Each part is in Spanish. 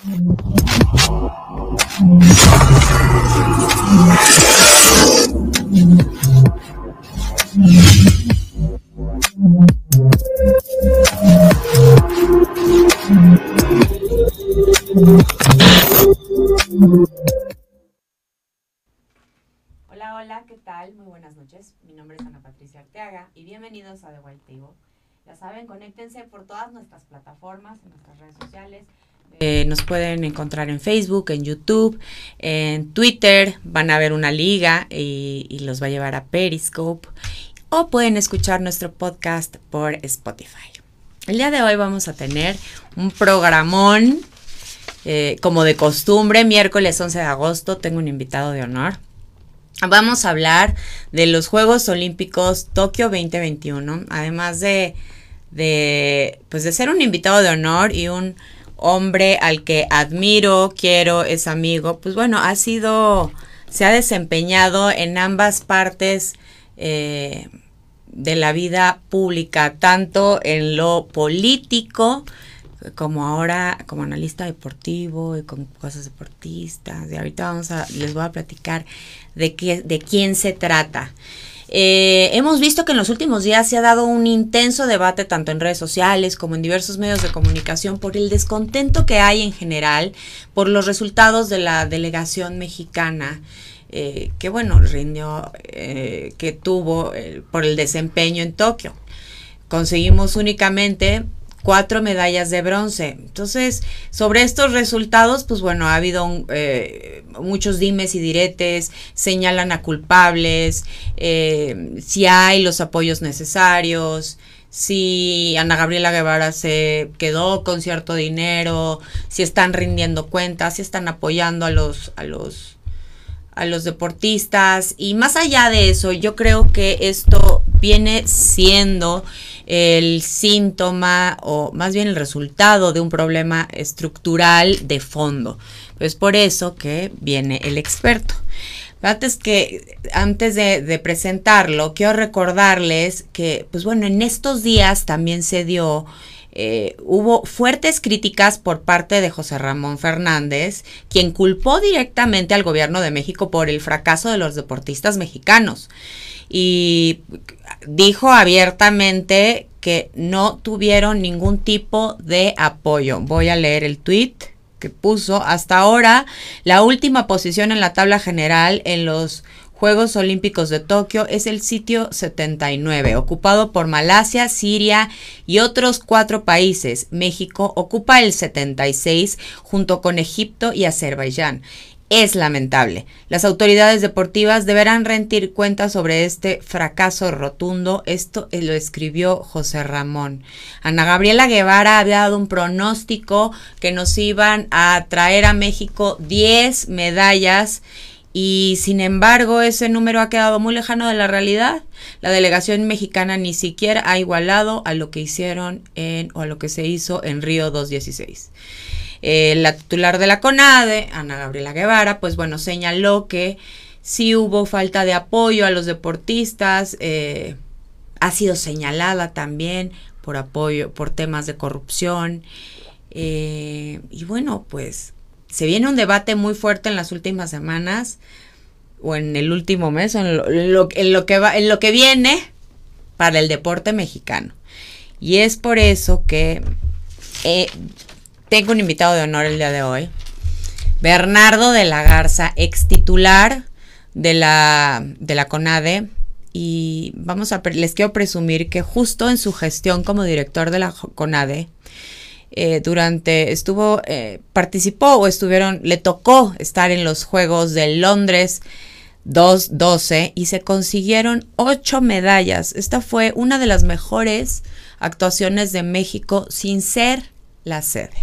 Hola, hola, ¿qué tal? Muy buenas noches. Mi nombre es Ana Patricia Arteaga y bienvenidos a The White Table. Ya saben, conéctense por todas nuestras plataformas, en nuestras redes sociales. Eh, nos pueden encontrar en Facebook, en YouTube, en Twitter. Van a ver una liga y, los va a llevar a Periscope. O pueden escuchar nuestro podcast por Spotify. El día de hoy vamos a tener un programón eh, como de costumbre, miércoles 11 de agosto, tengo un invitado de honor. Vamos a hablar de los Juegos Olímpicos Tokio 2021, además de, de, pues de ser un invitado de honor y un hombre al que admiro, quiero, es amigo, pues bueno, ha sido, se ha desempeñado en ambas partes eh, de la vida pública, tanto en lo político, como ahora como analista deportivo y con cosas deportistas. Y ahorita vamos a, les voy a platicar de qué, de quién se trata. Eh, hemos visto que en los últimos días se ha dado un intenso debate tanto en redes sociales como en diversos medios de comunicación por el descontento que hay en general por los resultados de la delegación mexicana. Eh, que bueno, rindió, eh, que tuvo por el desempeño en Tokio. Conseguimos únicamente cuatro medallas de bronce. Entonces, sobre estos resultados, pues bueno, ha habido eh, muchos dimes y diretes, señalan a culpables, eh, si hay los apoyos necesarios, si Ana Gabriela Guevara se quedó con cierto dinero, si están rindiendo cuentas, si están apoyando a los, a los a los deportistas y más allá de eso, yo creo que esto viene siendo el síntoma o más bien el resultado de un problema estructural de fondo. Es por eso que viene el experto. Antes que, antes de, presentarlo, quiero recordarles que, pues bueno, en estos días también se dio eh, hubo fuertes críticas por parte de José Ramón Fernández, quien culpó directamente al gobierno de México por el fracaso de los deportistas mexicanos. Y dijo abiertamente que no tuvieron ningún tipo de apoyo. Voy a leer el tweet que puso. Hasta ahora, la última posición en la tabla general en los Juegos Olímpicos de Tokio es el sitio 79, ocupado por Malasia, Siria y otros cuatro países. México ocupa el 76 junto con Egipto y Azerbaiyán. Es lamentable. Las autoridades deportivas deberán rendir cuentas sobre este fracaso rotundo. Esto lo escribió José Ramón. Ana Gabriela Guevara había dado un pronóstico que nos iban a traer a México 10 medallas y sin embargo ese número ha quedado muy lejano de la realidad. La delegación mexicana ni siquiera ha igualado a lo que hicieron en o a lo que se hizo en Río 216. Eh, la titular de la CONADE, Ana Gabriela Guevara, pues bueno, señaló que sí hubo falta de apoyo a los deportistas, eh, ha sido señalada también por apoyo, por temas de corrupción. Eh, y bueno, pues se viene un debate muy fuerte en las últimas semanas o en el último mes en lo, que va en lo que viene para el deporte mexicano y es por eso que tengo un invitado de honor el día de hoy Bernardo de la Garza ex titular de la de la CONADE y vamos a les quiero presumir que justo en su gestión como director de la CONADE eh, durante, estuvo, eh, participó o estuvieron, le tocó estar en los Juegos de Londres 2-12 y se consiguieron ocho medallas. Esta fue una de las mejores actuaciones de México sin ser la sede.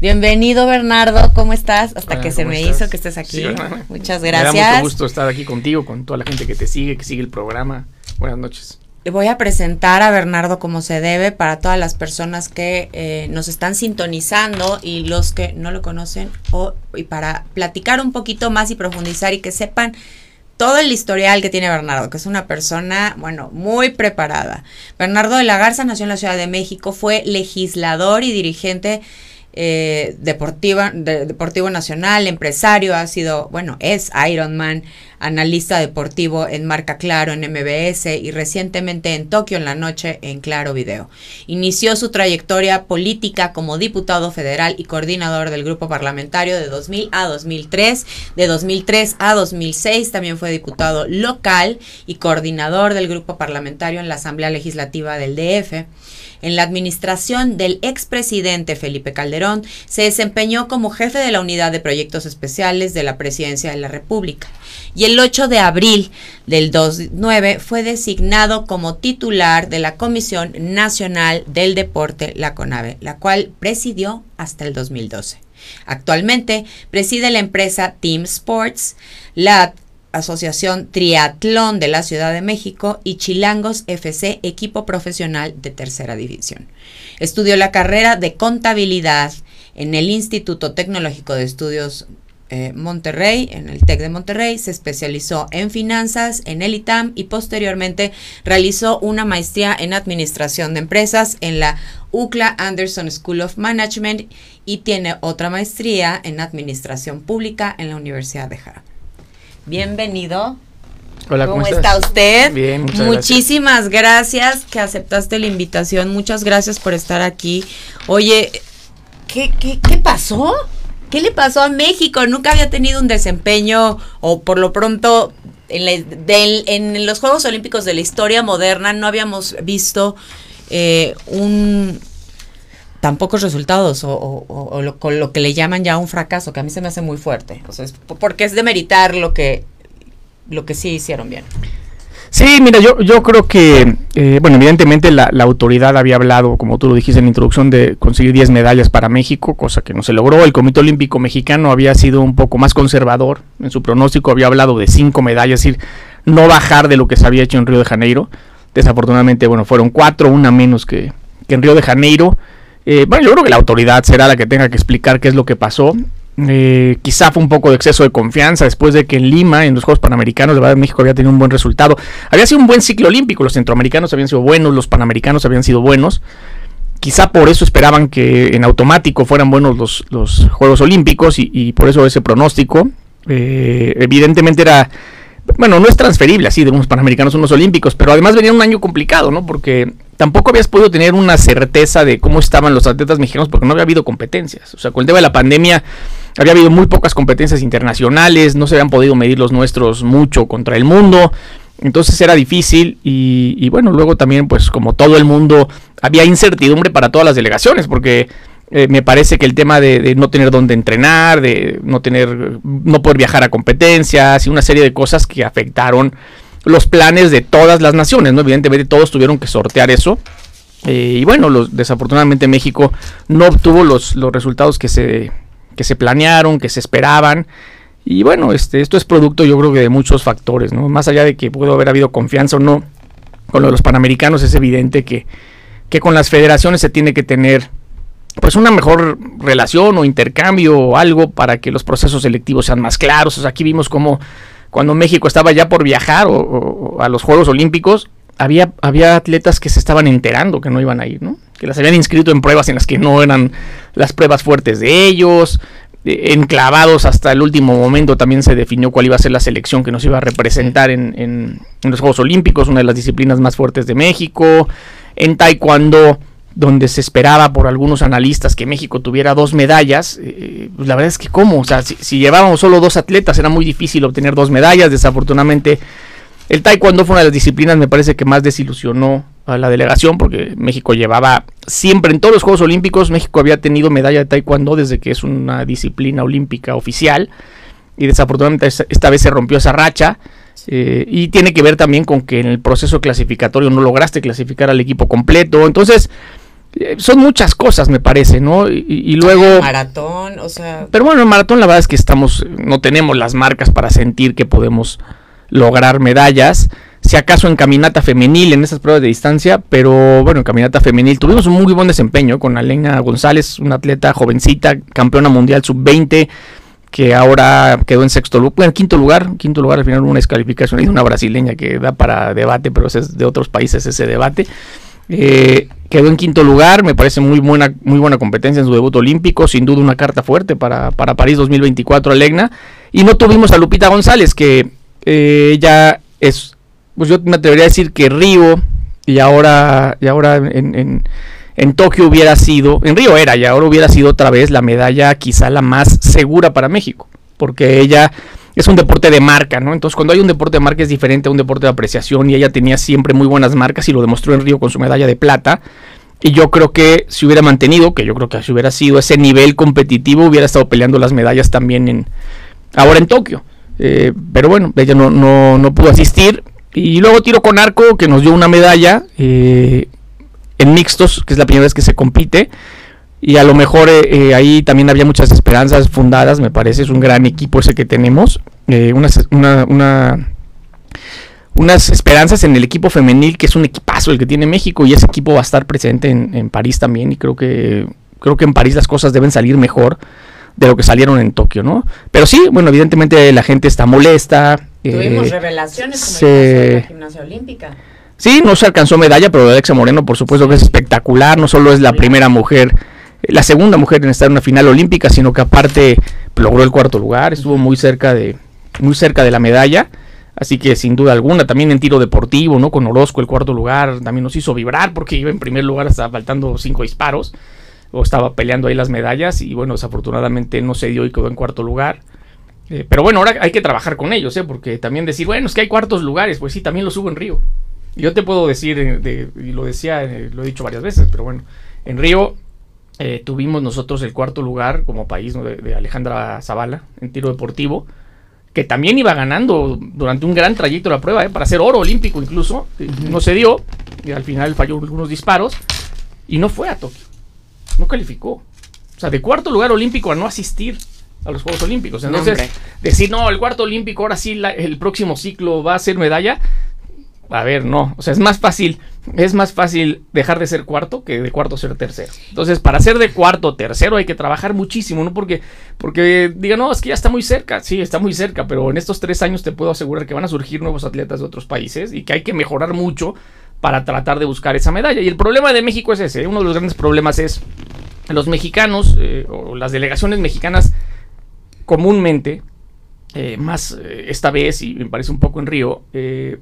Bienvenido Bernardo, ¿cómo estás? Hasta que se me estás? hizo que estés aquí. Sí, Muchas Me da gracias. mucho gusto estar aquí contigo, con toda la gente que te sigue, que sigue el programa. Buenas noches. Voy a presentar a Bernardo como se debe para todas las personas que eh, nos están sintonizando y los que no lo conocen o, y para platicar un poquito más y profundizar y que sepan todo el historial que tiene Bernardo, que es una persona, bueno, muy preparada. Bernardo de la Garza nació en la Ciudad de México, fue legislador y dirigente eh, deportiva, deportivo nacional, empresario, ha sido, bueno, es Ironman, analista deportivo en Marca Claro, en MBS y recientemente en Tokio en la noche en Claro Video. Inició su trayectoria política como diputado federal y coordinador del grupo parlamentario de 2000 a 2003. De 2003 a 2006 también fue diputado local y coordinador del grupo parlamentario en la Asamblea Legislativa del DF. En la administración del expresidente Felipe Calderón se desempeñó como jefe de la Unidad de Proyectos Especiales de la Presidencia de la República y el 8 de abril del 2009 fue designado como titular de la Comisión Nacional del Deporte, la CONAVE, la cual presidió hasta el 2012. Actualmente preside la empresa Team Sports, la Asociación Triatlón de la Ciudad de México y Chilangos FC, equipo profesional de tercera división. Estudió la carrera de contabilidad en el Instituto Tecnológico de Estudios eh, Monterrey, en el TEC de Monterrey, se especializó en finanzas en el ITAM y posteriormente realizó una maestría en administración de empresas en la UCLA Anderson School of Management y tiene otra maestría en administración pública en la Universidad de Harvard. Bienvenido. Hola, ¿cómo, está usted? Bien, muchas Muchísimas gracias. que aceptaste la invitación. Muchas gracias por estar aquí. Oye, ¿qué, qué, qué pasó? ¿Qué le pasó a México? Nunca había tenido un desempeño, o por lo pronto, en, los Juegos Olímpicos de la historia moderna no habíamos visto eh, un tan pocos resultados o, lo, con lo que le llaman ya un fracaso, que a mí se me hace muy fuerte. Sea, porque es de meritar lo que, lo que sí hicieron bien. Sí, mira, yo, yo creo que, eh, bueno, evidentemente la, autoridad había hablado, como tú lo dijiste en la introducción, de conseguir 10 medallas para México, cosa que no se logró. El Comité Olímpico Mexicano había sido un poco más conservador en su pronóstico, había hablado de 5 medallas, es decir, no bajar de lo que se había hecho en Río de Janeiro. Desafortunadamente, bueno, fueron 4, una menos que, que en Río de Janeiro. Eh, bueno, yo creo que la autoridad será la que tenga que explicar qué es lo que pasó. Eh, quizá fue un poco de exceso de confianza después de que en Lima, en los Juegos Panamericanos, de verdad México había tenido un buen resultado. Había sido un buen ciclo olímpico, los centroamericanos habían sido buenos, los panamericanos habían sido buenos. Quizá por eso esperaban que en automático fueran buenos los, los Juegos Olímpicos y, por eso ese pronóstico. Eh, evidentemente era bueno, no es transferible así de unos panamericanos a unos olímpicos, pero además venía un año complicado, ¿no? Porque tampoco habías podido tener una certeza de cómo estaban los atletas mexicanos porque no había habido competencias. O sea, con el tema de la pandemia había habido muy pocas competencias internacionales, no se habían podido medir los nuestros mucho contra el mundo. Entonces era difícil y, y bueno, luego también pues como todo el mundo había incertidumbre para todas las delegaciones porque eh, me parece que el tema de, no tener dónde entrenar, de no tener, no poder viajar a competencias y una serie de cosas que afectaron los planes de todas las naciones, ¿no? Evidentemente todos tuvieron que sortear eso. Eh, y bueno, los, desafortunadamente México no obtuvo los, los resultados que se, que se planearon, que se esperaban. Y bueno, este, esto es producto yo creo que de muchos factores, ¿no? Más allá de que pudo haber habido confianza o no con los panamericanos, es evidente que, que con las federaciones se tiene que tener pues una mejor relación o intercambio o algo para que los procesos selectivos sean más claros. aquí vimos como cuando México estaba ya por viajar o, a los Juegos Olímpicos, había, había atletas que se estaban enterando que no iban a ir, ¿no? Que las habían inscrito en pruebas en las que no eran las pruebas fuertes de ellos. Eh, enclavados hasta el último momento también se definió cuál iba a ser la selección que nos iba a representar en, en los Juegos Olímpicos, una de las disciplinas más fuertes de México. En Taekwondo donde se esperaba por algunos analistas que México tuviera dos medallas, eh, pues la verdad es que cómo, o sea, si, llevábamos solo dos atletas era muy difícil obtener dos medallas, desafortunadamente el taekwondo fue una de las disciplinas me parece que más desilusionó a la delegación porque México llevaba siempre en todos los Juegos Olímpicos, México había tenido medalla de taekwondo desde que es una disciplina olímpica oficial y desafortunadamente esta vez se rompió esa racha. Eh, y tiene que ver también con que en el proceso clasificatorio no lograste clasificar al equipo completo. Entonces, eh, son muchas cosas, me parece, ¿no? Y, luego... Maratón, o sea... Pero bueno, en maratón la verdad es que estamos, no tenemos las marcas para sentir que podemos lograr medallas. Si acaso en caminata femenil, en esas pruebas de distancia, pero bueno, en caminata femenil tuvimos un muy buen desempeño con Alena González, una atleta jovencita, campeona mundial sub-20, que ahora quedó en sexto lugar, en quinto lugar, quinto lugar al final una descalificación y una brasileña que da para debate, pero es de otros países ese debate. Eh, quedó en quinto lugar, me parece muy buena, muy buena competencia en su debut olímpico, sin duda una carta fuerte para, para París 2024 Alegna. Y no tuvimos a Lupita González, que eh, ya es, pues yo me atrevería a decir que Río y ahora, y ahora en, en, Tokio hubiera sido, en Río era y ahora hubiera sido otra vez la medalla quizá la más segura para México, porque ella es un deporte de marca, ¿no? Entonces cuando hay un deporte de marca es diferente a un deporte de apreciación y ella tenía siempre muy buenas marcas y lo demostró en Río con su medalla de plata. Y yo creo que si hubiera mantenido, que yo creo que si hubiera sido ese nivel competitivo, hubiera estado peleando las medallas también en ahora en Tokio. Eh, pero bueno, ella no, no, no, pudo asistir. Y luego tiro con arco, que nos dio una medalla eh, en mixtos, que es la primera vez que se compite. Y a lo mejor eh, eh, ahí también había muchas esperanzas fundadas, me parece, es un gran equipo ese que tenemos. Eh, una, unas esperanzas en el equipo femenil, que es un equipazo el que tiene México, y ese equipo va a estar presente en, París también, y creo que, creo que en París las cosas deben salir mejor de lo que salieron en Tokio, ¿no? Pero sí, bueno, evidentemente la gente está molesta. Tuvimos revelaciones como de la gimnasia olímpica. Sí, no se alcanzó medalla, pero Alexa Moreno, por supuesto que es espectacular, no solo es la primera mujer la segunda mujer en estar en una final olímpica, sino que aparte logró el cuarto lugar, estuvo muy cerca de, muy cerca de la medalla. Así que sin duda alguna, también en tiro deportivo, ¿no? Con Orozco el cuarto lugar, también nos hizo vibrar porque iba en primer lugar, estaba faltando cinco disparos, o estaba peleando ahí las medallas, y bueno, desafortunadamente no se dio y quedó en cuarto lugar. Eh, pero bueno, ahora hay que trabajar con ellos, ¿eh? Porque también decir, bueno, es que hay cuartos lugares, pues sí, también lo subo en Río. Yo te puedo decir, eh, y lo decía, lo he dicho varias veces, pero bueno, en Río eh, tuvimos nosotros el cuarto lugar como país de, Alejandra Zavala en tiro deportivo, que también iba ganando durante un gran trayecto la prueba, eh, para ser oro olímpico incluso. No se dio, y al final falló algunos disparos y no fue a Tokio. No calificó. O sea, de cuarto lugar olímpico a no asistir a los Juegos Olímpicos. Entonces, decir, no, el cuarto olímpico, ahora sí, el próximo ciclo va a ser medalla. A ver, no. O sea, es más fácil es más fácil dejar de ser cuarto que de cuarto ser tercero. Entonces, para ser de cuarto o tercero hay que trabajar muchísimo, ¿no? Porque, porque digan, no, es que ya está muy cerca. Sí, está muy cerca, pero en estos tres años te puedo asegurar que van a surgir nuevos atletas de otros países y que hay que mejorar mucho para tratar de buscar esa medalla. Y el problema de México es ese. Uno de los grandes problemas es los mexicanos eh, o las delegaciones mexicanas comúnmente eh, más eh, esta vez, y me parece un poco en Río,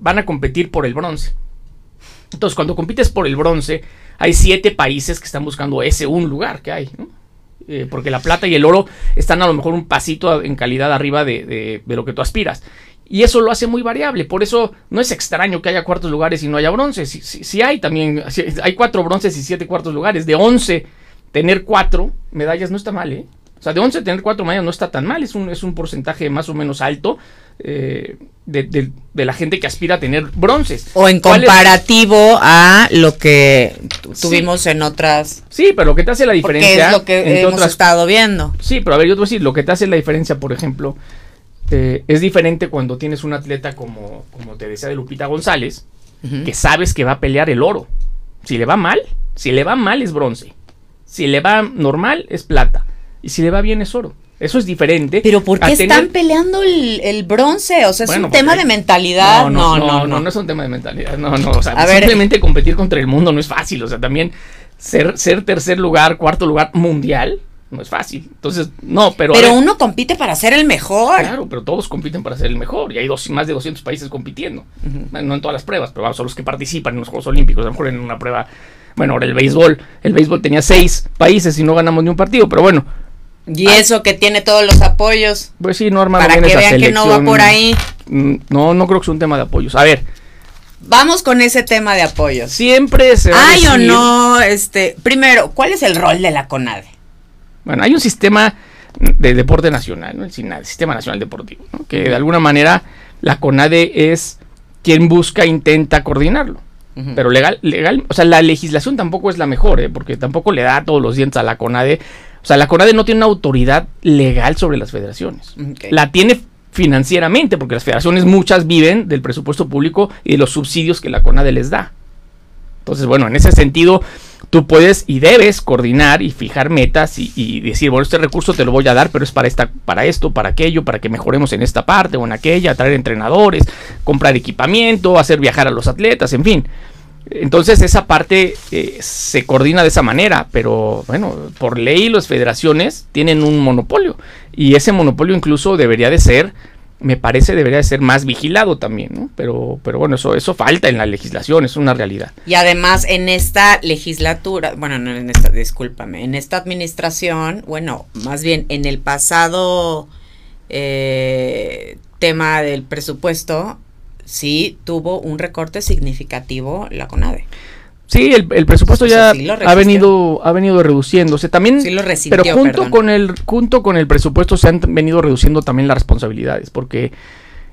van a competir por el bronce. Entonces, cuando compites por el bronce, hay siete países que están buscando ese un lugar que hay, eh, porque la plata y el oro están a lo mejor un pasito en calidad arriba de, lo que tú aspiras. Y eso lo hace muy variable. Por eso no es extraño que haya cuartos lugares y no haya bronces. Si, hay también, hay cuatro bronces y siete cuartos lugares. De once, tener cuatro medallas no está mal, ¿eh? O sea, de 11 tener 4 medallas no está tan mal, es un, es un porcentaje más o menos alto eh, de, la gente que aspira a tener bronces. O en comparativo a lo que tuvimos en otras... Sí, pero lo que te hace la diferencia... es lo que hemos estado viendo. Sí, pero a ver, yo te voy a decir, lo que te hace la diferencia, por ejemplo, eh, es diferente cuando tienes un atleta como, como te decía de Lupita González, que sabes que va a pelear el oro. Si le va mal, si le va mal es bronce. Si le va normal es plata y si le va bien es oro. Eso es diferente. Pero ¿por qué están peleando el, bronce? O sea, es un tema de mentalidad. No no no, no es un tema de mentalidad. No, no. O sea, simplemente competir contra el mundo no es fácil. O sea, también ser, ser tercer lugar, cuarto lugar mundial, no es fácil. Entonces, no, pero. Pero uno compite para ser el mejor. Claro, pero todos compiten para ser el mejor. Y hay dos, más de 200 países compitiendo. No en todas las pruebas, pero vamos, son los que participan en los Juegos Olímpicos. A lo mejor en una prueba. Bueno, ahora el béisbol. El béisbol tenía seis países y no ganamos ni un partido, pero bueno y eso que tiene todos los apoyos. Pues sí, no Para que vean que no va por ahí. Mm, no, no creo que sea un tema de apoyos. A ver. Vamos con ese tema de apoyos. Siempre se va Hay o no, este, primero, ¿cuál es el rol de la CONADE? Bueno, hay un sistema de deporte nacional, ¿no? el Sistema Nacional Deportivo, ¿no? que de alguna manera la CONADE es quien busca, intenta coordinarlo. Pero legal, legal, o sea, la legislación tampoco es la mejor, ¿eh? porque tampoco le da todos los dientes a la CONADE o sea, la CONADE no tiene una autoridad legal sobre las federaciones. La tiene financieramente, porque las federaciones muchas viven del presupuesto público y de los subsidios que la CONADE les da. Entonces, bueno, en ese sentido, tú puedes y debes coordinar y fijar metas y, decir, bueno, este recurso te lo voy a dar, pero es para, esta, para esto, para aquello, para que mejoremos en esta parte o en aquella, traer entrenadores, comprar equipamiento, hacer viajar a los atletas, en fin. Entonces esa parte eh, se coordina de esa manera, pero bueno, por ley las federaciones tienen un monopolio y ese monopolio incluso debería de ser, me parece, debería de ser más vigilado también, ¿no? Pero, pero bueno, eso, eso falta en la legislación, es una realidad. Y además en esta legislatura, bueno, no en esta, discúlpame, en esta administración, bueno, más bien en el pasado eh, tema del presupuesto, sí tuvo un recorte significativo la CONADE. Sí, el, presupuesto ya ha venido ha venido reduciéndose también, sí lo pero junto con el junto con el presupuesto se han venido reduciendo también las responsabilidades, porque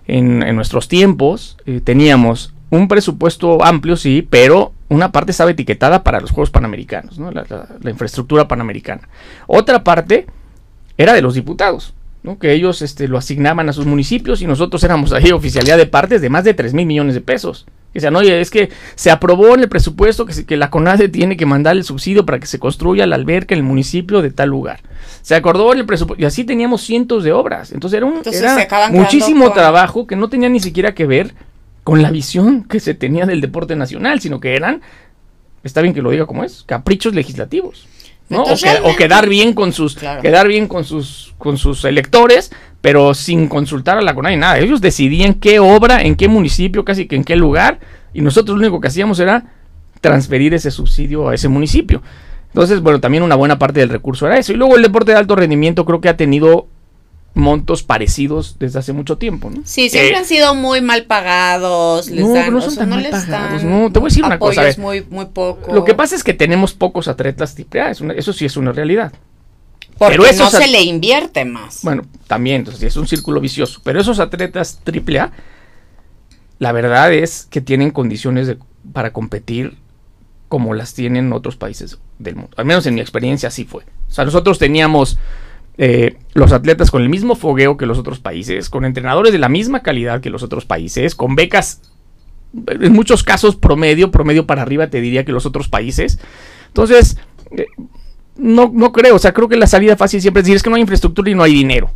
en, nuestros tiempos eh, teníamos un presupuesto amplio, sí, pero una parte estaba etiquetada para los Juegos Panamericanos, ¿no? la, la infraestructura panamericana. Otra parte era de los diputados que ellos este, lo asignaban a sus municipios y nosotros éramos ahí oficialidad de partes de más de 3 mil millones de pesos. Que sea, no, es que se aprobó en el presupuesto que, que la CONADE tiene que mandar el subsidio para que se construya la alberca en el municipio de tal lugar. Se acordó en el presupuesto y así teníamos cientos de obras. Entonces era, un, muchísimo trabajo que no tenía ni siquiera que ver con la visión que se tenía del deporte nacional, sino que eran, está bien que lo diga como es, caprichos legislativos. ¿no? O, quedar bien con sus quedar bien con sus con sus electores, pero sin consultar a la CONADE nada. Ellos decidían qué obra, en qué municipio, casi que en qué lugar, y nosotros lo único que hacíamos era transferir ese subsidio a ese municipio. Entonces, bueno, también una buena parte del recurso era eso. Y luego el deporte de alto rendimiento creo que ha tenido montos parecidos desde hace mucho tiempo, ¿no? Sí, siempre han sido muy mal pagados. Les no, dan, no son tan mal pagados. No, te voy a decir una cosa. muy, muy poco. Lo que pasa es que tenemos pocos atletas triple A, eso sí es una realidad. Porque pero no se le invierte más. Bueno, también, entonces es un círculo vicioso. Pero esos atletas triple A, la verdad es que tienen condiciones para competir como las tienen otros países del mundo. Al menos en mi experiencia así fue. O sea, nosotros teníamos eh, los atletas con el mismo fogueo que los otros países, con entrenadores de la misma calidad que los otros países, con becas, en muchos casos promedio, promedio para arriba te diría que los otros países. Entonces, eh, no, no creo, o sea, creo que la salida fácil siempre es decir es que no hay infraestructura y no hay dinero.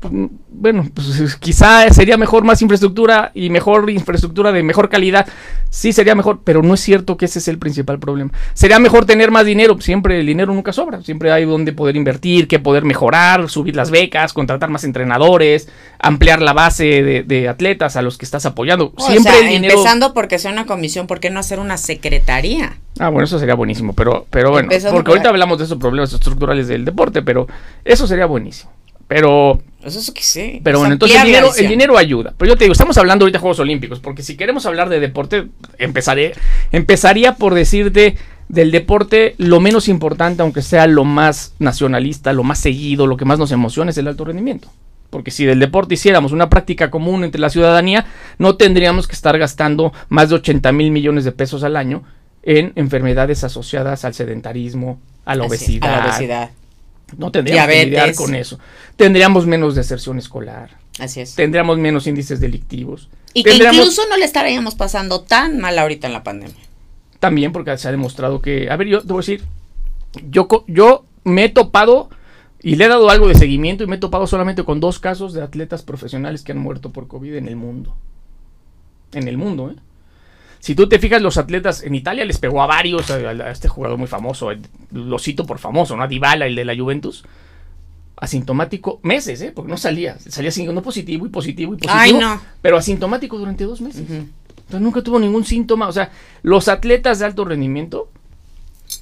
Pues, bueno, pues quizá sería mejor más infraestructura y mejor infraestructura de mejor calidad. Sí, sería mejor, pero no es cierto que ese es el principal problema. Sería mejor tener más dinero, siempre el dinero nunca sobra, siempre hay donde poder invertir, que poder mejorar, subir las becas, contratar más entrenadores, ampliar la base de, atletas a los que estás apoyando. siempre empezando porque sea una comisión, ¿por qué no hacer una secretaría? Ah, bueno, eso sería buenísimo, pero, pero bueno, porque ahorita hablamos de esos problemas estructurales del deporte, pero eso sería buenísimo. Pero. Eso es que sí. Pero bueno, entonces el dinero, ayuda. Pero yo te digo, estamos hablando ahorita de Juegos Olímpicos, porque si queremos hablar de deporte, empezaré, empezaría por decirte del deporte lo menos importante, aunque sea lo más nacionalista, lo más seguido, lo que más nos emociona es el alto rendimiento. Porque si del deporte hiciéramos una práctica común entre la ciudadanía, no tendríamos que estar gastando más de 80 mil millones de pesos al año en enfermedades asociadas al sedentarismo, a la obesidad. A la obesidad no tendríamos que lidiar con eso. Tendríamos menos deserción escolar. Así es. Tendríamos menos índices delictivos. Y que incluso no le estaríamos pasando tan mal ahorita en la pandemia. También porque se ha demostrado que, a ver, yo te voy a decir, yo, yo me he topado y le he dado algo de seguimiento y me he topado solamente con dos casos de atletas profesionales que han muerto por COVID en el mundo. En el mundo, ¿eh? Si tú te fijas, los atletas en Italia les pegó a varios, a, este jugador muy famoso, lo cito por famoso, ¿no? A Dybala, el de la Juventus. Asintomático, meses, ¿eh? Porque no salía. Salía no positivo y positivo y positivo. Ay, no. Pero asintomático durante dos meses. Entonces nunca tuvo ningún síntoma. O sea, los atletas de alto rendimiento,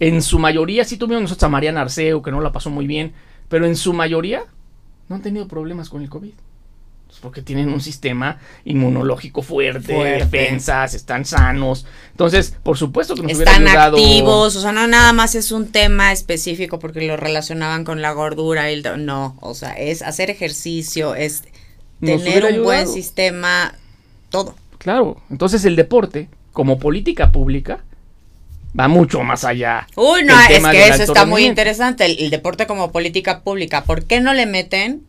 en su mayoría, sí tuvieron nosotros a Mariana Arceo, que no la pasó muy bien, pero en su mayoría no han tenido problemas con el COVID. Pues, porque tienen un sistema inmunológico fuerte, defensas, están sanos. Entonces, por supuesto que nos están hubiera ayudado. activos, o sea, no nada más es un tema específico porque lo relacionaban con la gordura y el, no, o sea, es hacer ejercicio, es tener un buen sistema, todo. Claro, entonces el deporte como política pública va mucho más allá. Uy, no, es que eso está muy interesante, el deporte como política pública, ¿por qué no le meten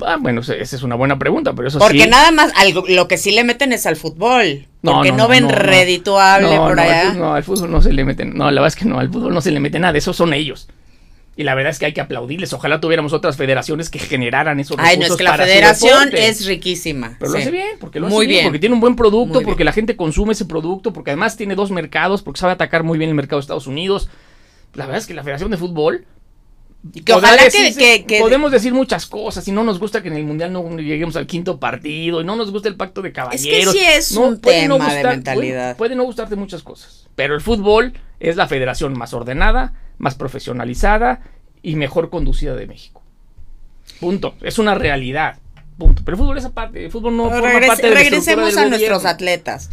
Ah, bueno, esa es una buena pregunta, pero eso porque nada más, algo, lo que sí le meten es al fútbol. Porque no, ven redituable por allá. no, al fútbol no se le meten. No, la verdad es que no, al fútbol no se le mete nada. Esos son ellos. Y la verdad es que hay que aplaudirles. Ojalá tuviéramos otras federaciones que generaran esos Ay, no, es que la federación es riquísima. Pero lo hace bien, porque lo hace bien, porque tiene un buen producto, porque la gente consume ese producto, porque además tiene dos mercados, porque sabe atacar muy bien el mercado de Estados Unidos. La verdad es que la Federación de Fútbol que ojalá que, Podemos decir muchas cosas y no nos gusta que en el Mundial no lleguemos al quinto partido y no nos gusta el pacto de caballeros. Es que sí es un tema de mentalidad. Puede, no gustarte muchas cosas, pero el fútbol es la federación más ordenada, más profesionalizada y mejor conducida de México. Punto. Es una realidad. Punto. Pero el fútbol es aparte. El fútbol no forma parte de Regresemos a nuestros atletas.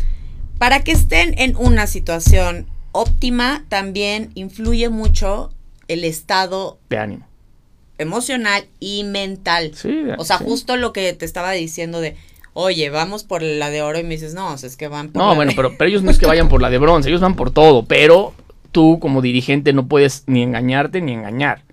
Para que estén en una situación óptima, también influye mucho el estado de ánimo emocional y mental. o sea, justo lo que te estaba diciendo de, oye, vamos por la de oro y me dices, no, es que van por No, bueno, pero, pero ellos no es que vayan por la de bronce, ellos van por todo, pero tú como dirigente no puedes ni engañarte ni engañar.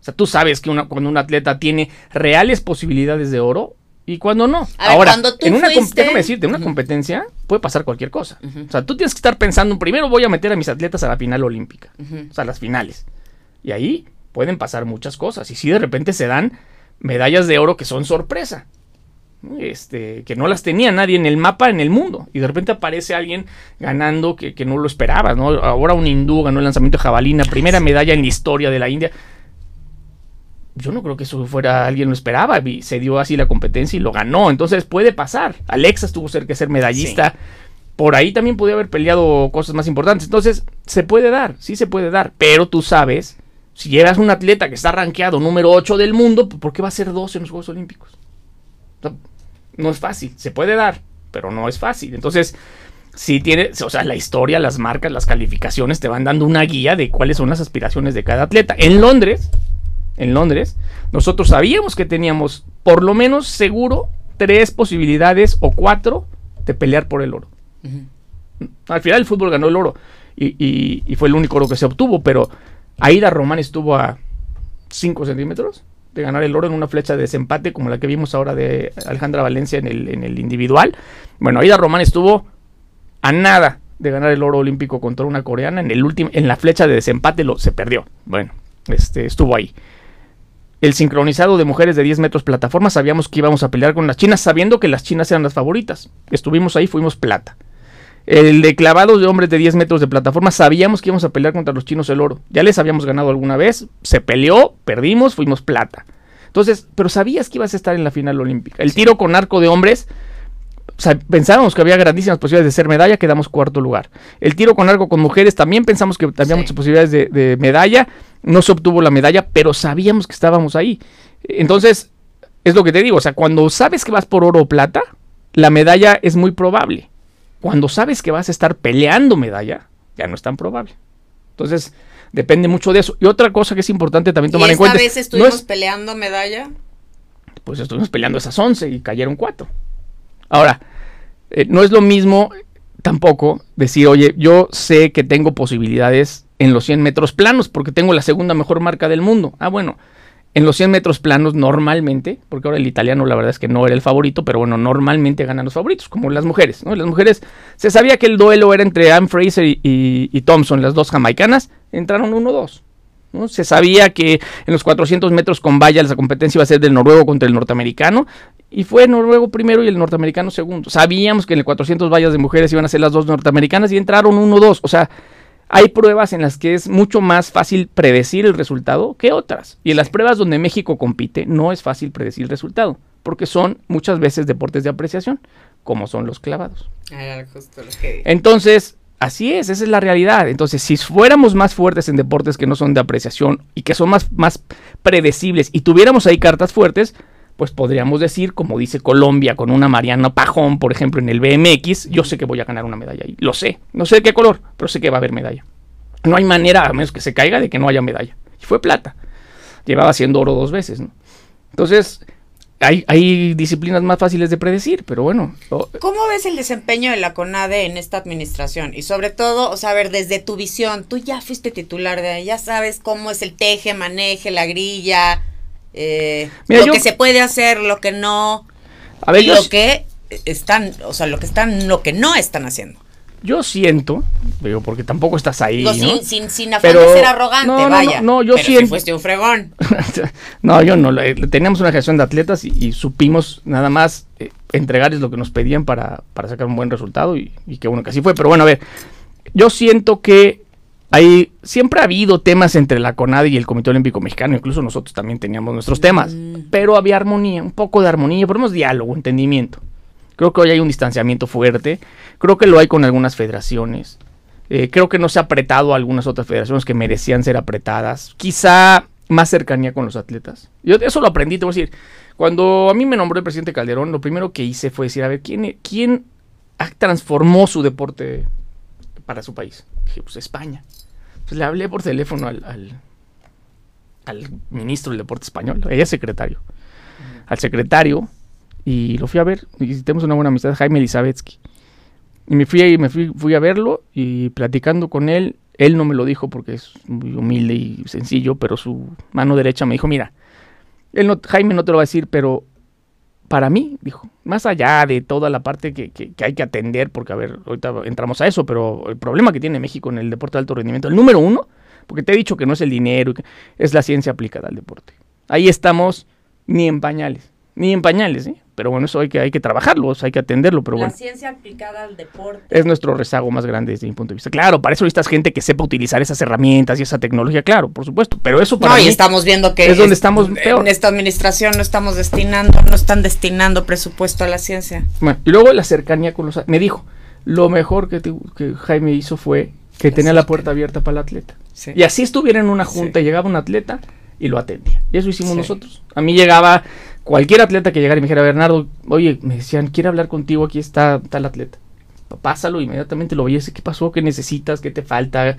O sea, tú sabes que una, cuando un atleta tiene reales posibilidades de oro y cuando no. Ahora, en una, déjame decirte, en una competencia puede pasar cualquier cosa. O sea, tú tienes que estar pensando, primero voy a meter a mis atletas a la final olímpica, o sea, las finales. Y ahí pueden pasar muchas cosas. Y si de repente se dan medallas de oro que son sorpresa. Este, que no las tenía nadie en el mapa en el mundo. Y de repente aparece alguien ganando que, no lo esperabas. ¿no? Ahora un hindú ganó el lanzamiento de jabalina, primera medalla en la historia de la India. Yo no creo que eso fuera alguien lo esperaba. Se dio así la competencia y lo ganó. Entonces puede pasar. Alexa tuvo ser que ser medallista. Por ahí también podía haber peleado cosas más importantes. Entonces, se puede dar, sí se puede dar. Pero tú sabes si llevas un atleta que está rankeado número 8 del mundo, ¿por qué va a ser 12 en los Juegos Olímpicos? No, es fácil, se puede dar, pero no es fácil. Entonces, si tiene, o sea, la historia, las marcas, las calificaciones te van dando una guía de cuáles son las aspiraciones de cada atleta. En Londres, en Londres, nosotros sabíamos que teníamos por lo menos seguro tres posibilidades o cuatro de pelear por el oro. Al final el fútbol ganó el oro y, y, fue el único oro que se obtuvo, pero Aida Román estuvo a 5 centímetros de ganar el oro en una flecha de desempate como la que vimos ahora de Alejandra Valencia en el, en el individual. Bueno, Aida Román estuvo a nada de ganar el oro olímpico contra una coreana en el último en la flecha de desempate lo se perdió. Bueno, este estuvo ahí. El sincronizado de mujeres de 10 metros plataforma sabíamos que íbamos a pelear con las chinas sabiendo que las chinas eran las favoritas. Estuvimos ahí, fuimos plata. El de clavados de hombres de 10 metros de plataforma, sabíamos que íbamos a pelear contra los chinos el oro. Ya les habíamos ganado alguna vez, se peleó, perdimos, fuimos plata. Entonces, pero sabías que ibas a estar en la final olímpica. El tiro con arco de hombres, pensábamos que había grandísimas posibilidades de ser medalla, quedamos cuarto lugar. El tiro con arco con mujeres, también pensamos que había muchas posibilidades de, de medalla, no se obtuvo la medalla, pero sabíamos que estábamos ahí. Entonces, es lo que te digo, o sea, cuando sabes que vas por oro o plata, la medalla es muy probable cuando sabes que vas a estar peleando medalla, ya no es tan probable. Entonces, depende mucho de eso. Y otra cosa que es importante también tomar en cuenta. vez estuvimos peleando medalla? Pues estuvimos peleando esas 11 y cayeron 4. Ahora, eh, no es lo mismo tampoco decir, oye, yo sé que tengo posibilidades en los 100 metros planos porque tengo la segunda mejor marca del mundo. Ah, bueno, en los 100 metros planos normalmente, porque ahora el italiano la verdad es que no era el favorito, pero bueno, normalmente ganan los favoritos, como las mujeres, ¿no? Las mujeres, se sabía que el duelo era entre Anne Fraser y, Thompson, las dos jamaicanas, entraron 1-2. ¿no? Se sabía que en los 400 metros con vallas la competencia iba a ser del noruego contra el norteamericano, y fue el noruego primero y el norteamericano segundo. Sabíamos que en el 400 vallas de mujeres iban a ser las dos norteamericanas y entraron 1-2. O sea, hay pruebas en las que es mucho más fácil predecir el resultado que otras. Y en las pruebas donde México compite no es fácil predecir el resultado, porque son muchas veces deportes de apreciación, como son los clavados. Entonces, así es, esa es la realidad. Entonces, si fuéramos más fuertes en deportes que no son de apreciación y que son más, más predecibles y tuviéramos ahí cartas fuertes, pues podríamos decir, como dice Colombia con una Mariana Pajón, por ejemplo, en el BMX, yo sé que voy a ganar una medalla ahí. Lo sé. No sé de qué color, pero sé que va a haber medalla. No hay manera, a menos que se caiga, de que no haya medalla. Y fue plata. Llevaba siendo oro dos veces, ¿no? Entonces, hay, hay, disciplinas más fáciles de predecir, pero bueno. ¿Cómo ves el desempeño de la CONADE en esta administración? Y sobre todo, o sea, a ver, desde tu visión, tú ya fuiste titular de ya sabes cómo es el teje, maneje, la grilla, eh, lo que se puede hacer, lo que no, a ver, lo que están, o sea, lo que están, lo que no están haciendo. Yo siento, digo, porque tampoco estás ahí. Digo, ¿no? sin, sin, sin afán Pero- de ser arrogante, No, ¿no? vaya. no, yo Pero si siento- fuiste un fregón. no, yo no. le- Teníamos una generación de atletas y, y supimos nada más eh, entregarles lo que nos pedían para, para sacar un buen resultado y, y qué bueno que así fue. Pero bueno, a ver, yo siento que hay siempre ha habido temas entre la CONADE y el Comité Olímpico Mexicano, incluso nosotros también teníamos nuestros temas, Mm. pero había armonía, un poco de armonía, por lo menos diálogo, entendimiento. Creo que hoy hay un distanciamiento fuerte, creo que lo hay con algunas federaciones. Eh, creo que no se ha apretado a algunas otras federaciones que merecían ser apretadas. Quizá más cercanía con los atletas. Yo eso lo aprendí, te voy a decir. Cuando a mí me nombró el presidente Calderón, lo primero que hice fue decir, a ver, ¿quién, quién ha- transformó su deporte para su país? Dije, pues España. Pues le hablé por teléfono al, al, ministro del deporte español, ella es secretario, al secretario, y lo fui a ver, y tenemos una buena amistad, Jaime Elizabetsky. Y me fui, me fui, fui a verlo y platicando con él, él no me lo dijo porque es muy humilde y sencillo, pero su mano derecha me dijo, mira, él Jaime no te lo va a decir, pero para mí, dijo, más allá de toda la parte que, hay que atender, porque a ver, ahorita entramos a eso, pero el problema que tiene México en el deporte de alto rendimiento, el número uno, porque te he dicho que no es el dinero, es la ciencia aplicada al deporte. Ahí estamos ni en pañales, ni en pañales, ¿eh? Pero bueno, eso hay que, hay que trabajarlo, o sea, hay que atenderlo, pero la bueno. ciencia aplicada al deporte. Es nuestro rezago más grande desde mi punto de vista. Claro, para eso necesitas gente que sepa utilizar esas herramientas y esa tecnología, claro, por supuesto. Pero eso para No, y mí estamos viendo que es donde estamos peor. en esta administración no estamos destinando, no están destinando presupuesto a la ciencia. Bueno, y luego la cercanía con los... Me dijo, lo mejor que, te- que Jaime hizo fue que tenía la puerta abierta para el atleta. Sí. Y así estuviera en una junta, Sí. llegaba un atleta y lo atendía. Y eso hicimos Sí. nosotros. A mí llegaba cualquier atleta que llegara y me dijera, Bernardo, oye, me decían, quiere hablar contigo, aquí está tal atleta. Pásalo, inmediatamente lo veía, ¿qué pasó? ¿Qué necesitas? ¿Qué te falta?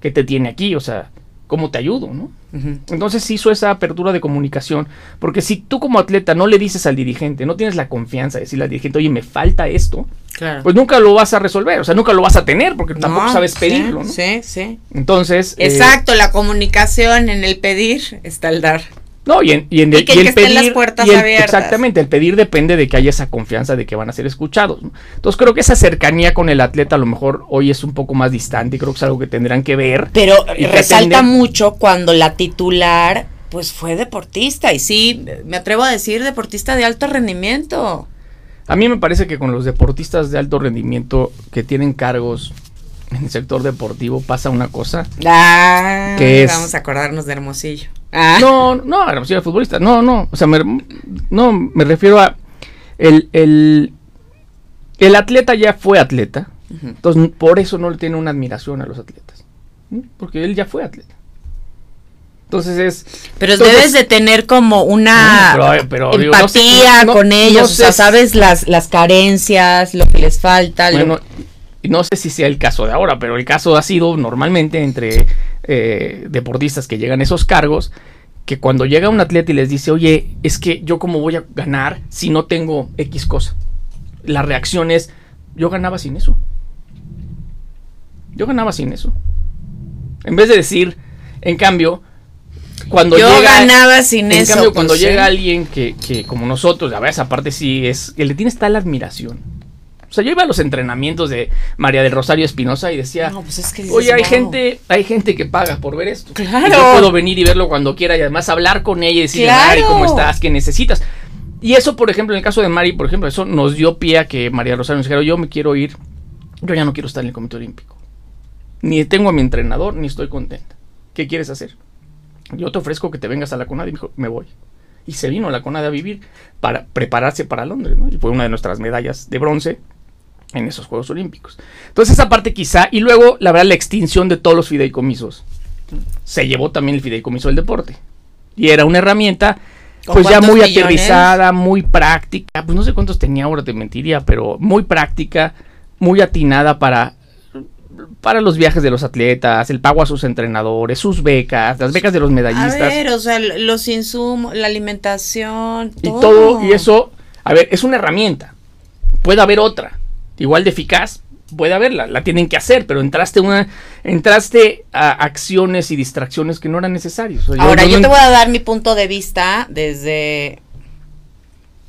¿Qué te tiene aquí? O sea, ¿cómo te ayudo? ¿no? Entonces hizo esa apertura de comunicación, porque si tú como atleta no le dices al dirigente, no tienes la confianza de decirle al dirigente, oye, me falta esto, Claro. pues nunca lo vas a resolver, o sea, nunca lo vas a tener, porque tampoco sabes sí, pedirlo, ¿no? Sí, sí. Entonces... eh, Exacto, la comunicación en el pedir está el dar. No, y en, y en Y el, que- y el que estén las pedir... puertas y el- abiertas. Exactamente, el pedir depende de que haya esa confianza de que van a ser escuchados. ¿no? Entonces creo que esa cercanía con el atleta a lo mejor hoy es un poco más distante y creo que es algo que tendrán que ver. Pero Y que resalta atender- mucho cuando la titular pues fue deportista y sí, me atrevo a decir deportista de alto rendimiento. A mí me parece que con los deportistas de alto rendimiento que tienen cargos en el sector deportivo pasa una cosa. Ah, ¿Qué es? vamos a acordarnos de Hermosillo. Ah. No, no, era futbolista. No, no. O sea, me, no, me refiero a. El, el, el atleta ya fue atleta. Entonces, por eso no le tiene una admiración a los atletas. Porque él ya fue atleta. Entonces es. Pero entonces- debes de tener como una Bueno, pero- pero digo, no sé- empatía no- con no ellos, o sé sea, sabes las, las carencias, lo que les falta. lo- Bueno, y no sé si sea el caso de ahora, pero el caso ha sido normalmente entre eh, deportistas que llegan a esos cargos, que cuando llega un atleta y les dice, oye, es que yo cómo voy a ganar si no tengo X cosa. La reacción es, yo ganaba sin eso. Yo ganaba sin eso. En vez de decir, en cambio, cuando Yo llega... ganaba sin En eso. cambio, cuando pues, llega ¿eh? alguien que, que como nosotros, la verdad, esa parte sí es, que le tienes tal admiración. O sea, yo iba a los entrenamientos de María del Rosario Espinosa y decía, No, pues es que dices, oye, hay wow. gente, hay gente que paga por ver esto. Claro. Y yo puedo venir y verlo cuando quiera y además hablar con ella y decirle, Claro. Mari, ¿cómo estás? ¿Qué necesitas? Y eso, por ejemplo, en el caso de Mari, por ejemplo, eso nos dio pie a que María Rosario nos dijera, yo me quiero ir, yo ya no quiero estar en el Comité Olímpico. Ni tengo a mi entrenador, ni estoy contenta. ¿Qué quieres hacer? Yo te ofrezco que te vengas a la CONADE y me dijo, me voy. Y se vino a la CONADE a vivir para prepararse para Londres, ¿no? Y fue una de nuestras medallas de bronce en esos Juegos Olímpicos. Entonces esa parte quizá, y luego la verdad la extinción de todos los fideicomisos. Se llevó también el fideicomiso del deporte. Y era una herramienta ¿Con pues ya muy millones? aterrizada, muy práctica, pues no sé cuántos tenía ahora te mentiría, pero muy práctica, muy atinada para para los viajes de los atletas, el pago a sus entrenadores, sus becas, las becas de los A medallistas ver, o sea, los insumos, la alimentación, y todo. todo y eso, a ver, es una herramienta. Puede haber otra, igual de eficaz, puede haberla, la tienen que hacer, pero entraste una entraste a acciones y distracciones que no eran necesarias. O sea, Ahora, yo te voy a dar mi punto de vista desde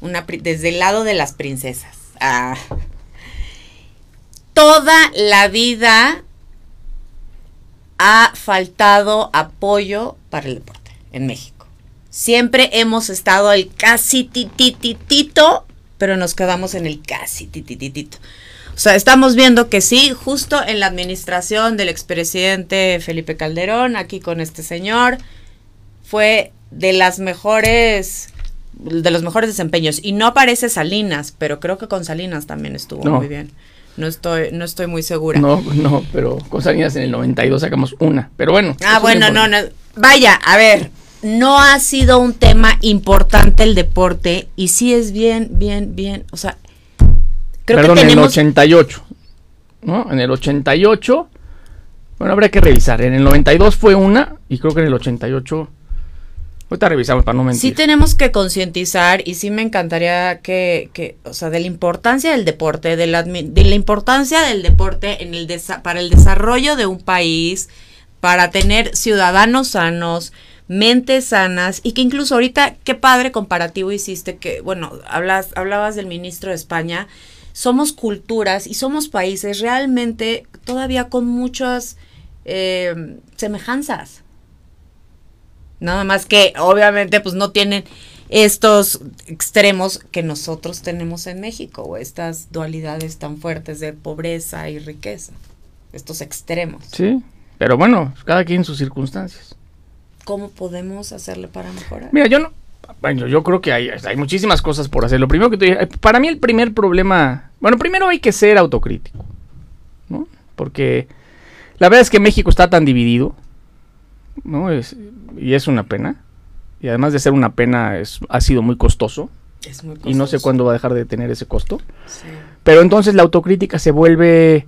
una desde el lado de las princesas. Ah. toda la vida ha faltado apoyo para el deporte en México. Siempre hemos estado al casi titititito, pero nos quedamos en el casi titititito. O sea, estamos viendo que sí, justo en la administración del expresidente Felipe Calderón, aquí con este señor, fue de las mejores de los mejores desempeños y no aparece Salinas, pero creo que con Salinas también estuvo muy bien. No estoy, no estoy muy segura. No, no, pero con Salinas en el 92 sacamos una. Pero bueno. Ah, bueno, no, no. Vaya, a ver, no ha sido un tema importante el deporte y sí es bien, bien, bien. O sea, creo que tenemos... en el 88. ¿No? En el 88. Bueno, habría que revisar. En el 92 fue una y creo que en el 88 Ahorita revisamos para no mentir. Sí tenemos que concientizar y sí me encantaría que, que, o sea, de la importancia del deporte, de la, de la importancia del deporte en el para el desarrollo de un país, para tener ciudadanos sanos, mentes sanas y que incluso ahorita, qué padre comparativo hiciste que, bueno, hablas, hablabas del ministro de España, somos culturas y somos países realmente todavía con muchas eh, semejanzas. Nada más que obviamente pues no tienen estos extremos que nosotros tenemos en México, o estas dualidades tan fuertes de pobreza y riqueza, estos extremos. Sí, pero bueno, cada quien sus circunstancias. ¿Cómo podemos hacerle para mejorar? Mira, yo no, bueno, yo creo que hay, hay muchísimas cosas por hacer. Lo primero que te para mí el primer problema, bueno, primero hay que ser autocrítico, ¿no? Porque la verdad es que México está tan dividido ¿no? Es, y es una pena. Y además de ser una pena, es, ha sido muy costoso. Y no sé cuándo va a dejar de tener ese costo. Pero entonces la autocrítica se vuelve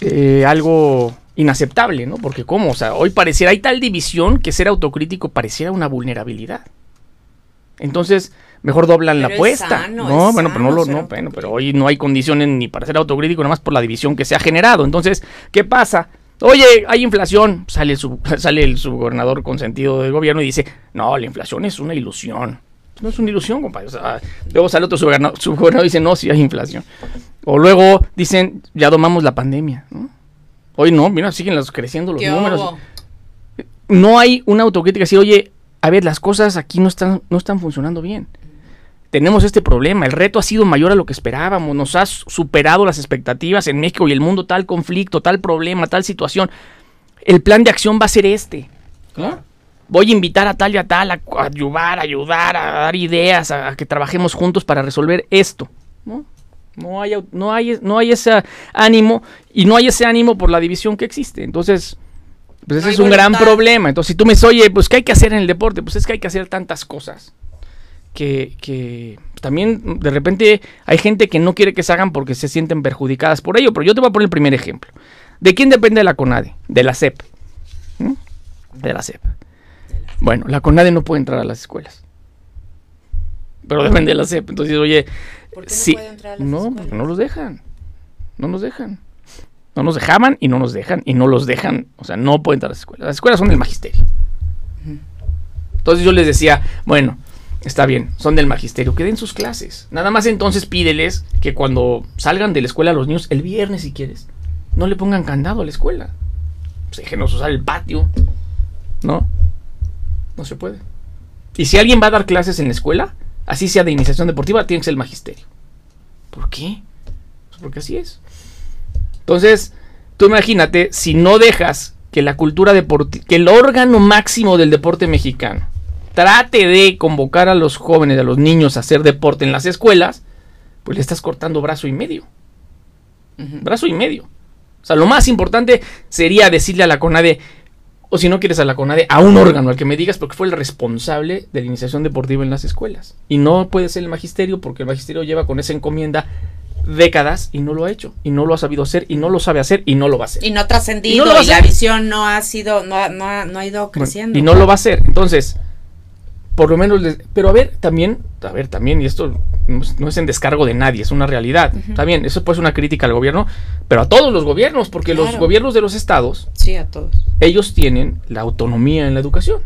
eh, algo inaceptable, ¿no? Porque cómo, o sea, hoy pareciera, hay tal división que ser autocrítico pareciera una vulnerabilidad. Entonces, mejor doblan la apuesta. no, bueno, pero no lo, no, bueno, pero hoy no hay condiciones ni para ser autocrítico, nada más por la división que se ha generado. Entonces, ¿qué pasa? Oye, hay inflación. Sale el, sub, sale el subgobernador con sentido del gobierno y dice, no, la inflación es una ilusión. No es una ilusión, compadre. luego sale otro subgobernador, y dice, no, sí hay inflación. O luego dicen, ya domamos la pandemia. Hoy no, mira, siguen los, creciendo los números. No hay una autocrítica decir, oye, a ver, las cosas aquí no están, no están funcionando bien tenemos este problema. El reto ha sido mayor a lo que esperábamos. Nos ha superado las expectativas en México y el mundo, tal conflicto, tal problema, tal situación. El plan de acción va a ser este. Voy a invitar a tal y a tal a, ayudar, a ayudar, a dar ideas, a, que trabajemos juntos para resolver esto. ¿no? No hay, no, hay, no hay ese ánimo y no hay ese ánimo por la división que existe. Entonces, pues ese es un gran problema. Entonces, si tú me dices, oye, pues ¿qué hay que hacer en el deporte? Pues es que hay que hacer tantas cosas que, también de repente hay gente que no quiere que se hagan porque se sienten perjudicadas por ello. Pero yo te voy a poner el primer ejemplo. ¿De quién depende la CONADE? De la SEP. ¿Mm? De la SEP. Bueno, la CONADE no puede entrar a las escuelas. Pero depende de la SEP. Entonces, oye, ¿por qué no puede entrar a las no, porque no los dejan. No nos dejan. No nos dejaban y no nos dejan y no los dejan. O sea, no pueden entrar a las escuelas. Las escuelas son del magisterio. Entonces yo les decía, bueno, Está bien, son del magisterio, que den sus clases. Nada más entonces pídeles que cuando salgan de la escuela los niños, el viernes si quieres, no le pongan candado a la escuela. Pues déjenos usar el patio. ¿No? No se puede. Y si alguien va a dar clases en la escuela, así sea de iniciación deportiva, tiene que ser el magisterio. ¿Por qué? Pues porque así es. Entonces, tú imagínate, si no dejas que la cultura deportiva, que el órgano máximo del deporte mexicano, trate de convocar a los jóvenes, a los niños a hacer deporte en las escuelas, pues le estás cortando brazo y medio. Brazo y medio. O sea, lo más importante sería decirle a la CONADE, o si no quieres a la CONADE, a un órgano al que me digas porque fue el responsable de la iniciación deportiva en las escuelas. Y no puede ser el magisterio porque el magisterio lleva con esa encomienda décadas y no lo ha hecho y no lo ha sabido hacer y no lo sabe hacer y no lo va a hacer. Y no ha trascendido y, la visión no ha sido, no, ha ido creciendo. y no lo va a hacer. Entonces, por lo menos, pero a ver, también, a ver, también, y esto no es, en descargo de nadie, es una realidad. También, eso puede ser una crítica al gobierno, pero a todos los gobiernos, porque los gobiernos de los estados, sí, a todos. Ellos tienen la autonomía en la educación.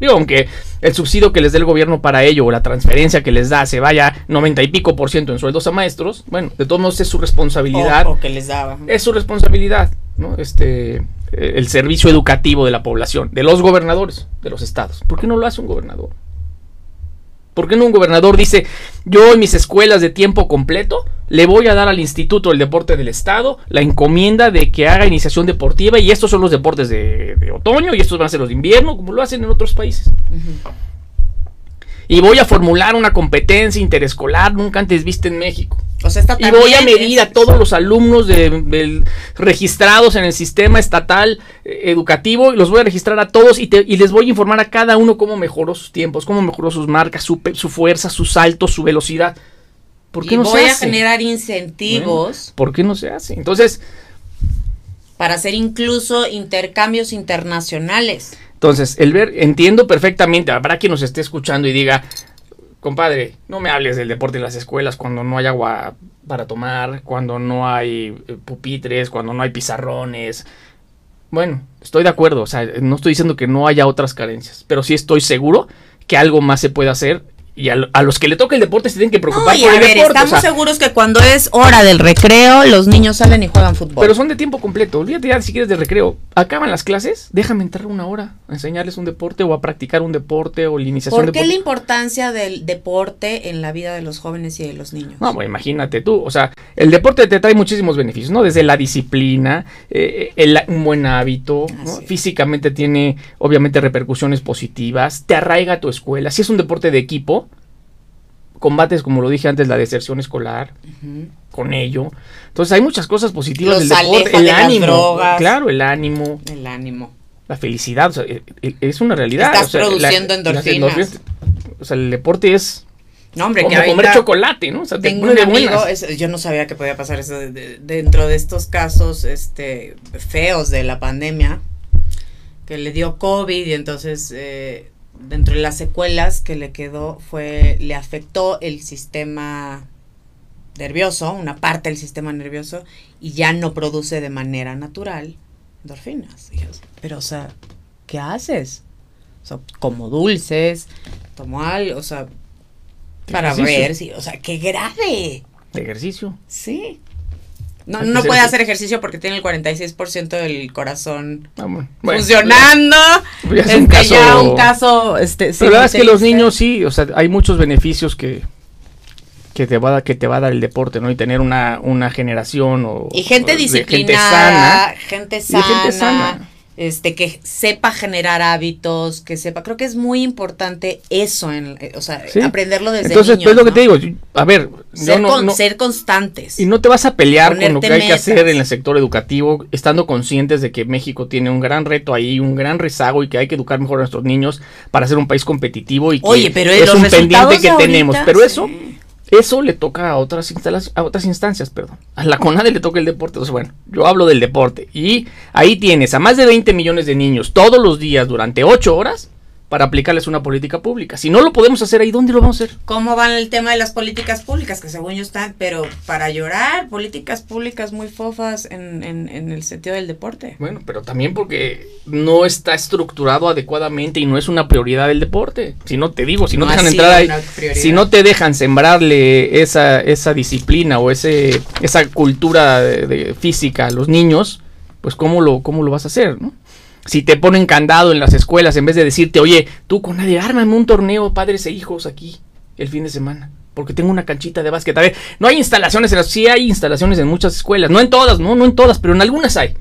Digo, aunque el subsidio que les dé el gobierno para ello o la transferencia que les da se vaya 90 y pico por ciento en sueldos a maestros, bueno, de todos modos es su responsabilidad. O, que les daba. Es su responsabilidad, ¿no? Este, eh, el servicio educativo de la población, de los gobernadores de los estados. ¿Por qué no lo hace un gobernador? ¿Por qué no un gobernador dice, yo en mis escuelas de tiempo completo le voy a dar al Instituto del Deporte del Estado la encomienda de que haga iniciación deportiva y estos son los deportes de, otoño y estos van a ser los de invierno, como lo hacen en otros países? Y voy a formular una competencia interescolar nunca antes vista en México y voy a medir a todos los alumnos registrados en el sistema estatal eh, educativo y los voy a registrar a todos y, les voy a informar a cada uno cómo mejoró sus tiempos, cómo mejoró sus marcas, su, fuerza, sus saltos, su velocidad. ¿Por qué no voy a generar incentivos. ¿Por qué no se hace? Entonces... Para hacer incluso intercambios internacionales. Entonces, el ver, entiendo perfectamente, habrá quien nos esté escuchando y diga, compadre, no me hables del deporte en las escuelas cuando no hay agua para tomar, cuando no hay eh, pupitres, cuando no hay pizarrones. Bueno, estoy de acuerdo, o sea, no estoy diciendo que no haya otras carencias, pero sí estoy seguro que algo más se puede hacer y a, los que le toca el deporte se tienen que preocupar por el ver, deporte. Estamos seguros que cuando es hora del recreo, los niños salen y juegan fútbol. Pero son de tiempo completo. Olvídate ya si quieres de recreo. Acaban las clases, déjame entrar una hora a enseñarles un deporte o a practicar un deporte o la iniciación ¿Por qué la importancia del deporte en la vida de los jóvenes y de los niños? No, imagínate tú. O sea, el deporte te trae muchísimos beneficios, ¿no? Desde la disciplina, eh, el, un buen hábito, físicamente tiene obviamente repercusiones positivas, te arraiga a tu escuela. Si es un deporte de equipo, combates, como lo dije antes, la deserción escolar con ello. Entonces hay muchas cosas positivas del deporte. El ánimo, claro, el ánimo. El ánimo. La felicidad, o sea, e, e, es una realidad. Estás produciendo endorfinas. O sea, el deporte es no, hombre, como comer chocolate, ¿no? O sea, tengo un amigo, yo no sabía que podía pasar eso dentro de estos casos este feos de la pandemia, que le dio COVID y entonces eh, dentro de las secuelas que le quedó fue, le afectó el sistema nervioso, una parte del sistema nervioso, y ya no produce de manera natural endorfinas. Pero, o sea, ¿qué haces? O sea, como dulces, tomo algo, o sea, para ver si, o sea, qué grave. De ejercicio. Sí. No, no puede hacer ejercicio porque tiene el 46% del corazón funcionando. Pues es un caso, ya un caso este, Pero la verdad es que los niños sí, o sea, hay muchos beneficios que, que te va a, que te va a dar el deporte, ¿no? Y tener una, una generación o y gente disciplinada, gente sana, gente sana este que sepa generar hábitos, que sepa, creo que es muy importante eso en, eh, o sea, aprenderlo desde Entonces, pues lo que te digo, a ver, ser, ser constantes. Y no te vas a pelear con lo que hay que hacer en el sector educativo, estando conscientes de que México tiene un gran reto ahí, un gran rezago y que hay que educar mejor a nuestros niños para ser un país competitivo y que pero es un pendiente que tenemos, pero eso eso le toca a otras, a otras instancias, perdón. A la CONADE le toca el deporte. Entonces, bueno, yo hablo del deporte. Y ahí tienes a más de 20 millones de niños todos los días durante 8 horas para aplicarles una política pública. Si no lo podemos hacer ahí, ¿dónde lo vamos a hacer? ¿Cómo va el tema de las políticas públicas? Que según yo están, pero para llorar, políticas públicas muy fofas en, en, el sentido del deporte. Bueno, pero también porque no está estructurado adecuadamente y no es una prioridad del deporte. Si no te digo, si no, dejan entrar ahí, si no te dejan sembrarle esa, esa disciplina o ese, esa cultura de, física a los niños, pues ¿cómo lo, cómo lo vas a hacer, no? Si te ponen candado en las escuelas en vez de decirte, oye, tú con nadie, ármame un torneo padres e hijos aquí el fin de semana. Porque tengo una canchita de básquet. A ver, no hay instalaciones en las. Sí hay instalaciones en muchas escuelas. No en todas, no, no en todas, pero en algunas hay.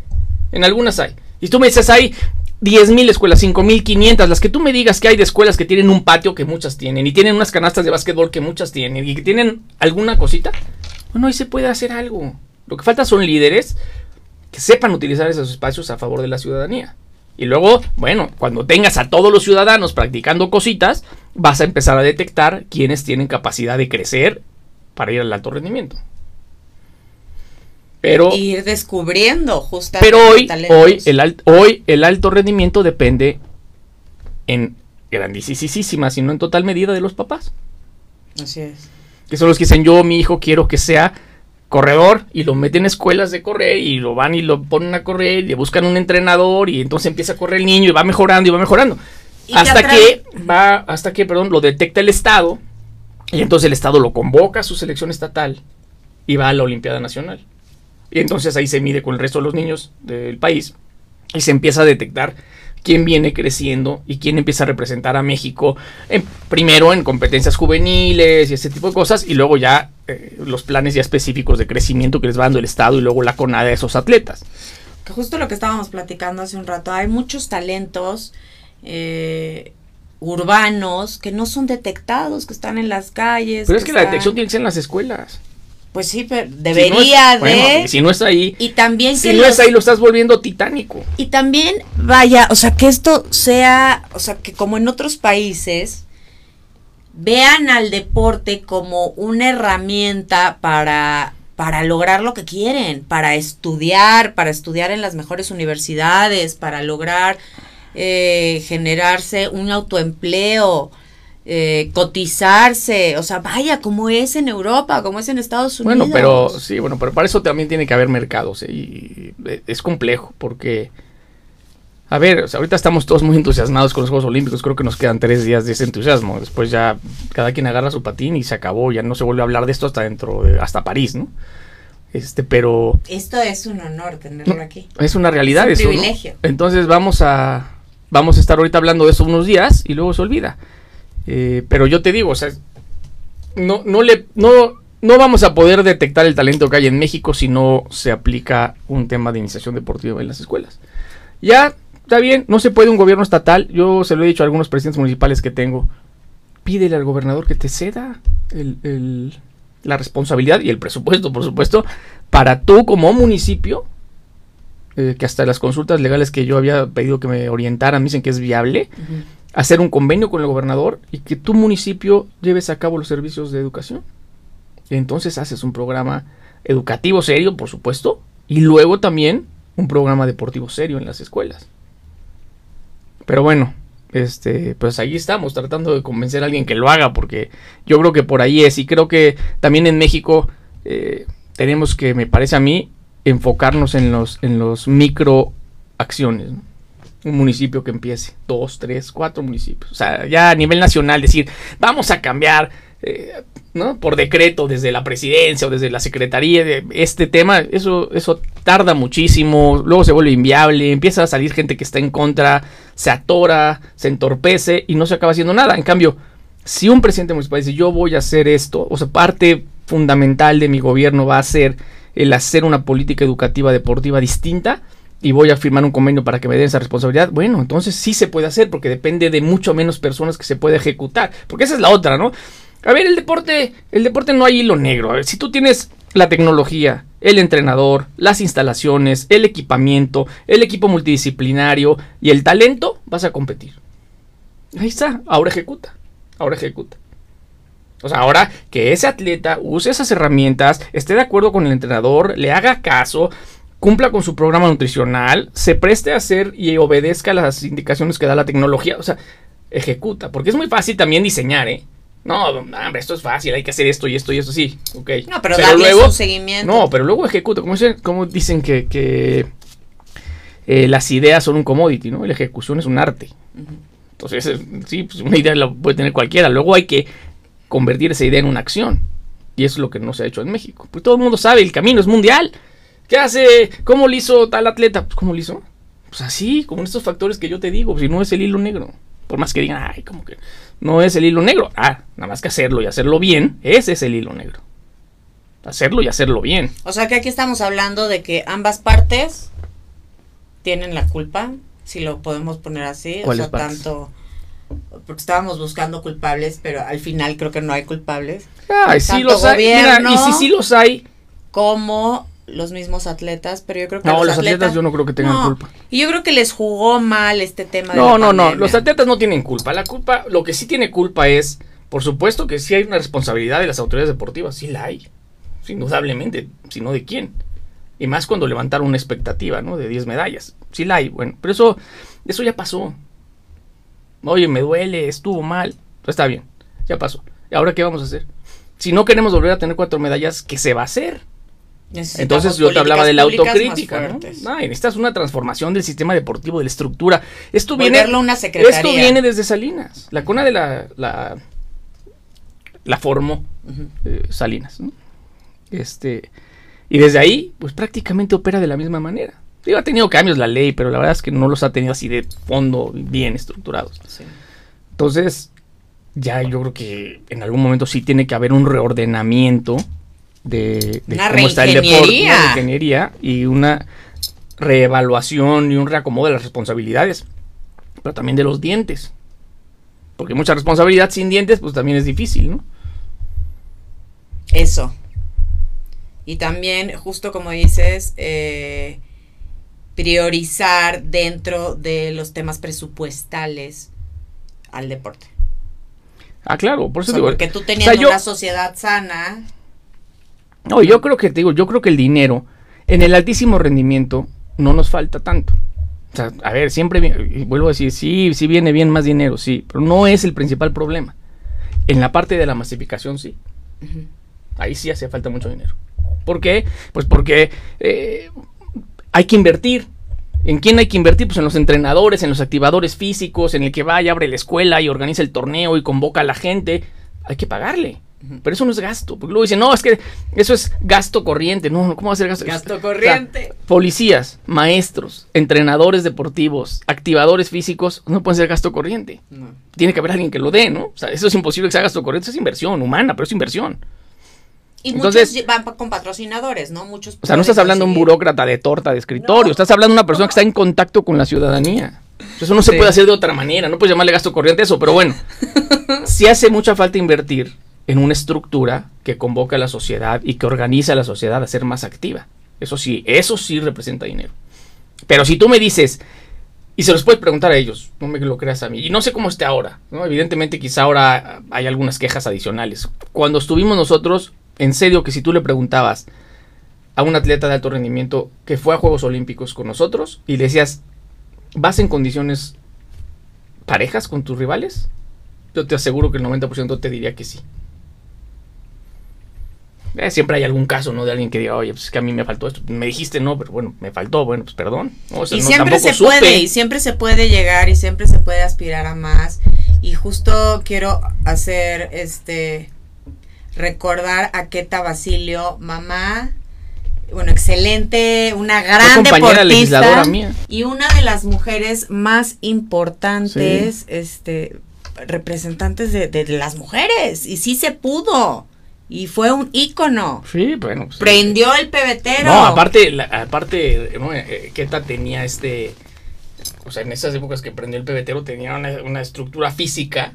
En algunas hay. Y tú me dices, hay 10.000 escuelas, 5.500, las que tú me digas que hay de escuelas que tienen un patio que muchas tienen, y tienen unas canastas de básquetbol que muchas tienen, y que tienen alguna cosita, bueno, ahí se puede hacer algo. Lo que falta son líderes que sepan utilizar esos espacios a favor de la ciudadanía. Y luego, bueno, cuando tengas a todos los ciudadanos practicando cositas, vas a empezar a detectar quienes tienen capacidad de crecer para ir al alto rendimiento. Pero ir descubriendo justamente. Pero hoy, hoy, el, hoy el alto rendimiento depende en grandísima, si no en total medida de los papás. Así es. Que son los que dicen, yo, mi hijo, quiero que sea corredor y lo meten en escuelas de correr y lo van y lo ponen a correr y le buscan un entrenador y entonces empieza a correr el niño y va mejorando y va mejorando. hasta que va, hasta que, perdón, lo detecta el Estado y entonces el Estado lo convoca a su selección estatal y va a la Olimpiada Nacional. Y entonces ahí se mide con el resto de los niños del país y se empieza a detectar quién viene creciendo y quién empieza a representar a México en, primero en competencias juveniles y ese tipo de cosas y luego ya eh, los planes ya específicos de crecimiento que les va dando el Estado y luego la CONADE a esos atletas. Justo lo que estábamos platicando hace un rato, hay muchos talentos eh, urbanos que no son detectados, que están en las calles. Pero es que la detección tiene que ser en las escuelas. Pues sí, pero debería de. si no está ahí. Y también si no está ahí, lo estás volviendo titánico. Y también, vaya, o sea, que esto sea, o sea, que como en otros países, vean al deporte como una herramienta para, para lograr lo que quieren, para estudiar, para estudiar en las mejores universidades, para lograr eh, generarse un autoempleo eh, cotizarse, o sea, vaya, como es en Europa, como es en Estados Unidos. Bueno, pero sí, bueno, pero para eso también tiene que haber mercados ¿eh? y es complejo porque, a ver, ahorita estamos todos muy entusiasmados con los Juegos Olímpicos, creo que nos quedan tres días de ese entusiasmo, después ya cada quien agarra su patín y se acabó, ya no se vuelve a hablar de esto hasta dentro, de, hasta París, ¿no? Este, pero... Esto es un honor tenerlo aquí. Es una realidad es un privilegio. Entonces vamos a, vamos a estar ahorita hablando de eso unos días y luego se olvida. Eh, pero yo te digo, o sea, no, no, le, no, no vamos a poder detectar el talento que hay en México si no se aplica un tema de iniciación deportiva en las escuelas. Ya, está bien, no se puede un gobierno estatal, yo se lo he dicho a algunos presidentes municipales que tengo, pídele al gobernador que te ceda la responsabilidad y el presupuesto, por supuesto, para tú como municipio, eh, que hasta las consultas legales que yo había pedido que me orientaran dicen que es viable hacer un convenio con el gobernador y que tu municipio lleves a cabo los servicios de educación. entonces haces un programa educativo serio, por supuesto, y luego también un programa deportivo serio en las escuelas. Pero bueno, este, pues ahí estamos tratando de convencer a alguien que lo haga, porque yo creo que por ahí es, y creo que también en México eh, tenemos que, me parece a mí, enfocarnos en los, en los micro acciones un municipio que empiece, dos, tres, cuatro municipios. O sea, ya a nivel nacional decir, vamos a cambiar, eh, ¿no? Por decreto desde la presidencia o desde la secretaría de este tema, eso, eso tarda muchísimo, luego se vuelve inviable, empieza a salir gente que está en contra, se atora, se entorpece y no se acaba haciendo nada. En cambio, si un presidente municipal dice, yo voy a hacer esto, o sea, parte fundamental de mi gobierno va a ser el hacer una política educativa deportiva distinta, y voy a firmar un convenio para que me den esa responsabilidad, bueno, entonces sí se puede hacer porque depende de mucho menos personas que se puede ejecutar, porque esa es la otra, ¿no? A ver, el deporte, el deporte no hay hilo negro. A ver, si tú tienes la tecnología, el entrenador, las instalaciones, el equipamiento, el equipo multidisciplinario y el talento, vas a competir. Ahí está, ahora ejecuta, ahora ejecuta. O sea, ahora que ese atleta use esas herramientas, esté de acuerdo con el entrenador, le haga caso, cumpla con su programa nutricional, se preste a hacer y obedezca las indicaciones que da la tecnología, o sea, ejecuta, porque es muy fácil también diseñar, ¿eh? No, hombre, esto es fácil, hay que hacer esto y esto y esto, sí, ok. No, pero, luego, un seguimiento. No, pero luego ejecuta, como dicen, como dicen que, que eh, las ideas son un commodity, ¿no? La ejecución es un arte. Entonces, sí, pues una idea la puede tener cualquiera, luego hay que convertir esa idea en una acción. Y eso es lo que no se ha hecho en México. Pues todo el mundo sabe, el camino es mundial. ¿Qué hace? ¿Cómo lo hizo tal atleta? Pues, ¿cómo lo hizo? Pues así, como estos factores que yo te digo, si no es el hilo negro. Por más que digan, ay, como que no es el hilo negro. Ah, nada más que hacerlo y hacerlo bien, ese es el hilo negro. Hacerlo y hacerlo bien. O sea que aquí estamos hablando de que ambas partes tienen la culpa, si lo podemos poner así. O sea, tanto porque estábamos buscando culpables, pero al final creo que no hay culpables. Ay, sí los hay. y si sí los hay. Como los mismos atletas, pero yo creo que no, los, atletas, yo no creo que tengan culpa. Y yo creo que les jugó mal este tema. No, no, no, los atletas no tienen culpa. La culpa, lo que sí tiene culpa es, por supuesto que sí hay una responsabilidad de las autoridades deportivas, sí la hay, indudablemente, sino de quién. Y más cuando levantaron una expectativa, ¿no? De 10 medallas. Sí la hay, bueno, pero eso, eso ya pasó. Oye, me duele, estuvo mal. Está bien, ya pasó. ¿Y ahora qué vamos a hacer? Si no queremos volver a tener cuatro medallas, ¿qué se va a hacer? Entonces yo te hablaba de la autocrítica, ¿no? ¿no? necesitas una transformación del sistema deportivo, de la estructura. Esto viene, una esto viene desde Salinas. La cuna de la, la, la formó eh, Salinas, ¿no? Este, y desde ahí, pues prácticamente opera de la misma manera. Digo, ha tenido cambios la ley, pero la verdad es que no los ha tenido así de fondo bien estructurados. Entonces, ya yo creo que en algún momento sí tiene que haber un reordenamiento de, cómo está el deporte, una ingeniería y una reevaluación y un reacomodo de las responsabilidades, pero también de los dientes. Porque mucha responsabilidad sin dientes, pues también es difícil, ¿no? Eso. Y también, justo como dices, eh, priorizar dentro de los temas presupuestales al deporte. Ah, claro, por eso digo. Porque tú teniendo una sociedad sana. No, yo creo que te digo, yo creo que el dinero en el altísimo rendimiento no nos falta tanto. O sea, a ver, siempre vuelvo a decir, sí, sí viene bien más dinero, sí, pero no es el principal problema. En la parte de la masificación, sí. Ahí sí hace falta mucho dinero. ¿Por qué? Pues porque eh, hay que invertir. ¿En quién hay que invertir? Pues en los entrenadores, en los activadores físicos, en el que vaya, abre la escuela y organiza el torneo y convoca a la gente. Hay que pagarle. Pero eso no es gasto. Porque luego dicen, no, es que eso es gasto corriente. No, ¿cómo va a ser gasto? Gasto corriente. policías, maestros, entrenadores deportivos, activadores físicos, no pueden ser gasto corriente. Tiene que haber alguien que lo dé, ¿no? O sea, eso es imposible que sea gasto corriente. Eso es inversión humana, pero es inversión. Y Entonces, muchos van con patrocinadores, ¿no? Muchos. O sea, no estás hablando de un burócrata de torta de escritorio, estás hablando de una persona que está en contacto con la ciudadanía. Eso no se puede hacer de otra manera, no puedes llamarle gasto corriente eso, pero bueno, sí hace mucha falta invertir en una estructura que convoca a la sociedad y que organiza a la sociedad a ser más activa. Eso sí, eso sí representa dinero. Pero si tú me dices, y se los puedes preguntar a ellos, no me lo creas a mí, y no sé cómo esté ahora, ¿no? evidentemente quizá ahora hay algunas quejas adicionales. Cuando estuvimos nosotros, en serio que si tú le preguntabas a un atleta de alto rendimiento que fue a Juegos Olímpicos con nosotros y le decías, ¿vas en condiciones parejas con tus rivales? Yo te aseguro que el 90% te diría que sí. Eh, siempre hay algún caso, ¿no? De alguien que diga, oye, pues es que a mí me faltó esto. Me dijiste no, pero bueno, me faltó, bueno, pues perdón. y siempre se puede, y siempre se puede llegar, y siempre se puede aspirar a más. Y justo quiero hacer este recordar a Keta Basilio, mamá, bueno, excelente, una gran deportista mía. y una de las mujeres más importantes, este, representantes de, de, las mujeres, y sí se pudo. Y fue un ícono. Sí, bueno. Pues, Prendió el pebetero. No, aparte, aparte, ¿no? Eh, Keta tenía este, o sea, en esas épocas que prendió el pebetero tenía una, una estructura física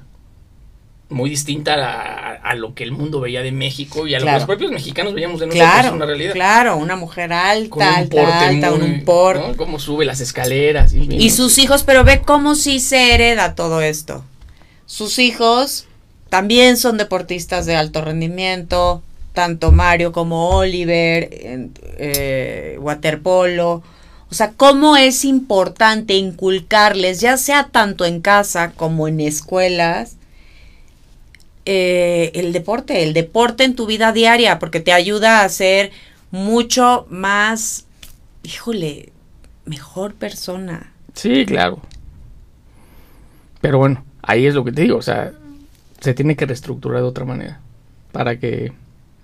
muy distinta a, lo que el mundo veía de México y a lo que los propios mexicanos veíamos de nosotros claro, una realidad. Claro, una mujer alta, alta, alta, un porte. Cómo sube las escaleras. Y, sus hijos, pero ve cómo sí se hereda todo esto. Sus hijos también son deportistas de alto rendimiento, tanto Mario como Oliver, eh, waterpolo. O sea, cómo es importante inculcarles, ya sea tanto en casa como en escuelas, eh, el deporte, el deporte en tu vida diaria, porque te ayuda a ser mucho más, híjole, mejor persona. Sí, claro. Pero bueno, ahí es lo que te digo, o sea, se tiene que reestructurar de otra manera para que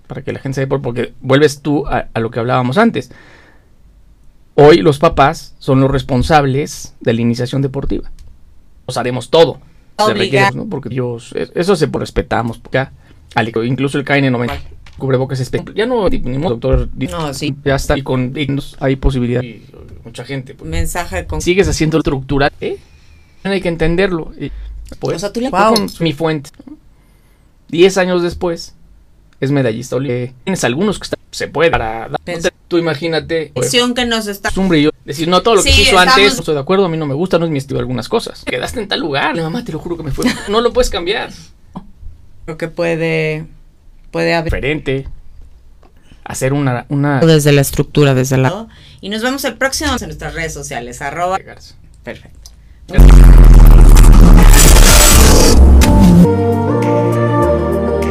para que la gente sepa, porque vuelves tú a, a lo que hablábamos antes. Hoy los papás son los responsables de la iniciación deportiva. Nos haremos todo requiere, ¿no? Porque Dios, eso se respetamos, porque incluso el KN90 cubrebocas es ya no ni doctor no, sí. ya está y con hay posibilidad mucha gente pues. mensaje con sigues haciendo estructura ¿eh? hay que entenderlo pues, o sea, tú le con mi fuente diez años después es medallista tienes algunos que se puede para tú imagínate que nos está Decir, no, todo lo que hizo antes, no estoy de acuerdo, a mí no me gusta, no es mi estilo algunas cosas. Quedaste en tal lugar, mamá, te lo juro que me fue. No lo puedes cambiar. Creo que puede, puede haber... Diferente. Hacer una, una... Desde la estructura, desde la... Y nos vemos el próximo en nuestras redes sociales, arroba... Perfecto. Thank you.